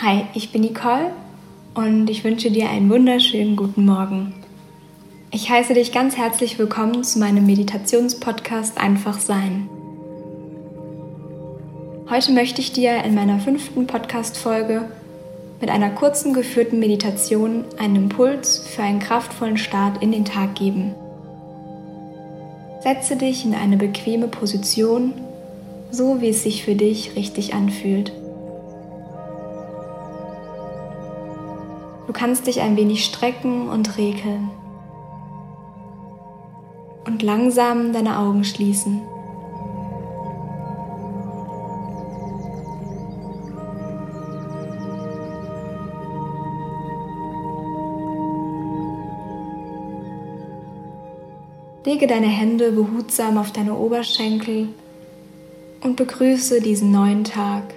Hi, ich bin Nicole und ich wünsche dir einen wunderschönen guten Morgen. Ich heiße dich ganz herzlich willkommen zu meinem Meditationspodcast Einfach Sein. Heute möchte ich dir in meiner fünften Podcast-Folge mit einer kurzen geführten Meditation einen Impuls für einen kraftvollen Start in den Tag geben. Setze dich in eine bequeme Position, so wie es sich für dich richtig anfühlt. Du kannst dich ein wenig strecken und regeln und langsam deine Augen schließen. Lege deine Hände behutsam auf deine Oberschenkel und begrüße diesen neuen Tag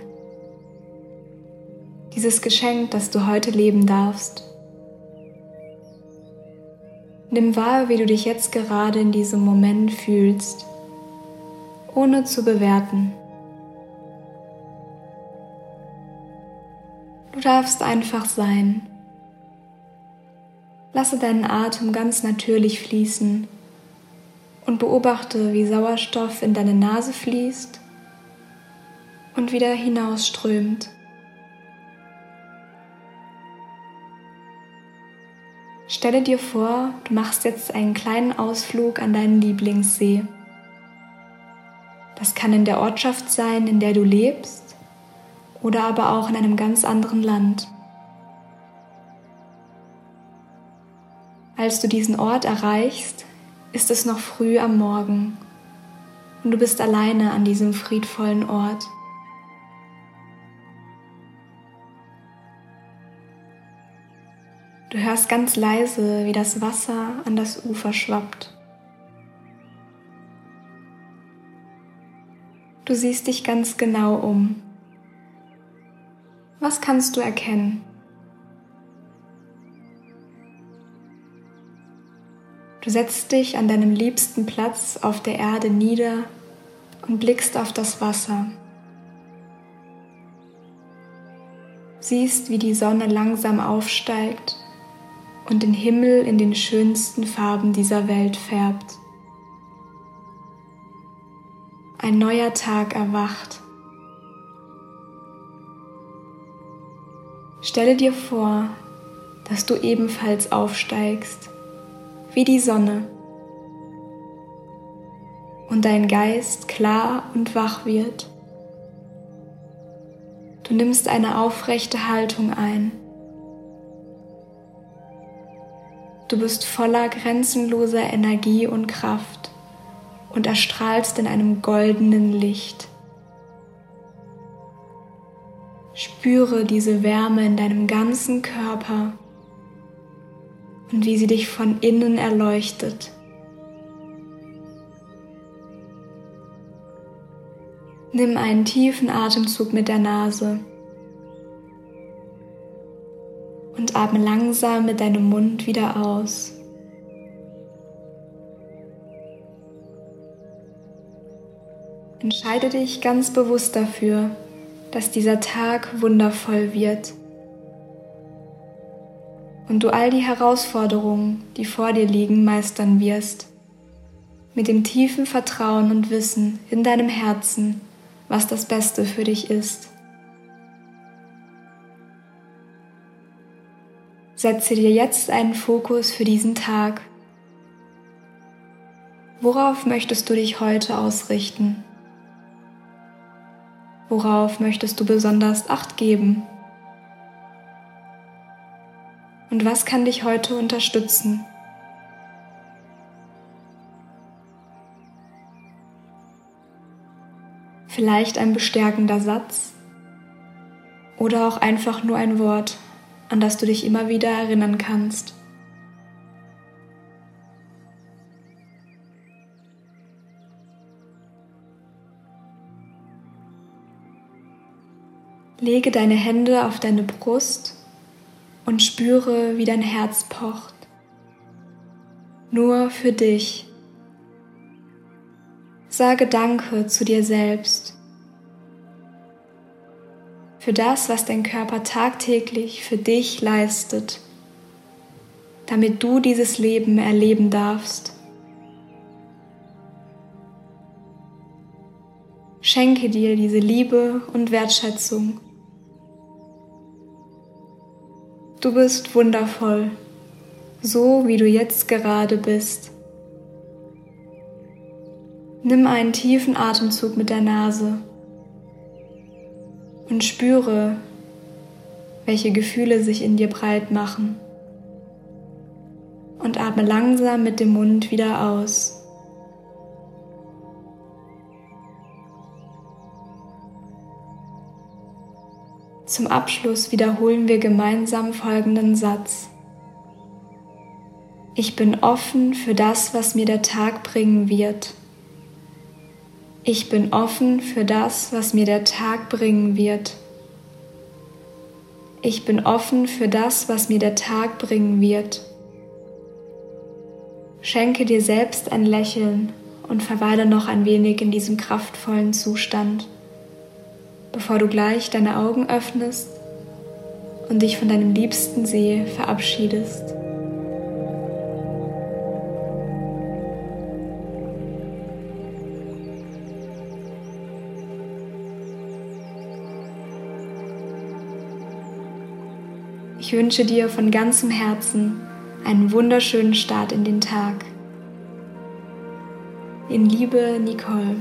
dieses Geschenk, das du heute leben darfst. Nimm wahr, wie du dich jetzt gerade in diesem Moment fühlst, ohne zu bewerten. Du darfst einfach sein. Lasse deinen Atem ganz natürlich fließen und beobachte, wie Sauerstoff in deine Nase fließt und wieder hinausströmt. Stelle dir vor, du machst jetzt einen kleinen Ausflug an deinen Lieblingssee. Das kann in der Ortschaft sein, in der du lebst, oder aber auch in einem ganz anderen Land. Als du diesen Ort erreichst, ist es noch früh am Morgen und du bist alleine an diesem friedvollen Ort. Du hörst ganz leise, wie das Wasser an das Ufer schwappt. Du siehst dich ganz genau um. Was kannst du erkennen? Du setzt dich an deinem liebsten Platz auf der Erde nieder und blickst auf das Wasser. Siehst, wie die Sonne langsam aufsteigt und den Himmel in den schönsten Farben dieser Welt färbt. Ein neuer Tag erwacht. Stelle dir vor, dass du ebenfalls aufsteigst, wie die Sonne, und dein Geist klar und wach wird. Du nimmst eine aufrechte Haltung ein. Du bist voller grenzenloser Energie und Kraft und erstrahlst in einem goldenen Licht. Spüre diese Wärme in deinem ganzen Körper und wie sie dich von innen erleuchtet. Nimm einen tiefen Atemzug mit der Nase atme langsam mit deinem Mund wieder aus. Entscheide dich ganz bewusst dafür, dass dieser Tag wundervoll wird und du all die Herausforderungen, die vor dir liegen, meistern wirst, mit dem tiefen Vertrauen und Wissen in deinem Herzen, was das Beste für dich ist. Setze dir jetzt einen Fokus für diesen Tag. Worauf möchtest du dich heute ausrichten? Worauf möchtest du besonders Acht geben? Und was kann dich heute unterstützen? Vielleicht ein bestärkender Satz oder auch einfach nur ein Wort, an das du dich immer wieder erinnern kannst. Lege deine Hände auf deine Brust und spüre, wie dein Herz pocht. Nur für dich. Sage Danke zu dir selbst. Für das, was dein Körper tagtäglich für dich leistet, damit du dieses Leben erleben darfst. Schenke dir diese Liebe und Wertschätzung. Du bist wundervoll, so wie du jetzt gerade bist. Nimm einen tiefen Atemzug mit der Nase und spüre, welche Gefühle sich in dir breit machen. Und atme langsam mit dem Mund wieder aus. Zum Abschluss wiederholen wir gemeinsam folgenden Satz. Ich bin offen für das, was mir der Tag bringen wird. Ich bin offen für das, was mir der Tag bringen wird. Ich bin offen für das, was mir der Tag bringen wird. Schenke dir selbst ein Lächeln und verweile noch ein wenig in diesem kraftvollen Zustand bevor du gleich deine Augen öffnest und dich von deinem liebsten See verabschiedest. Ich wünsche dir von ganzem Herzen einen wunderschönen Start in den Tag. In Liebe, Nicole.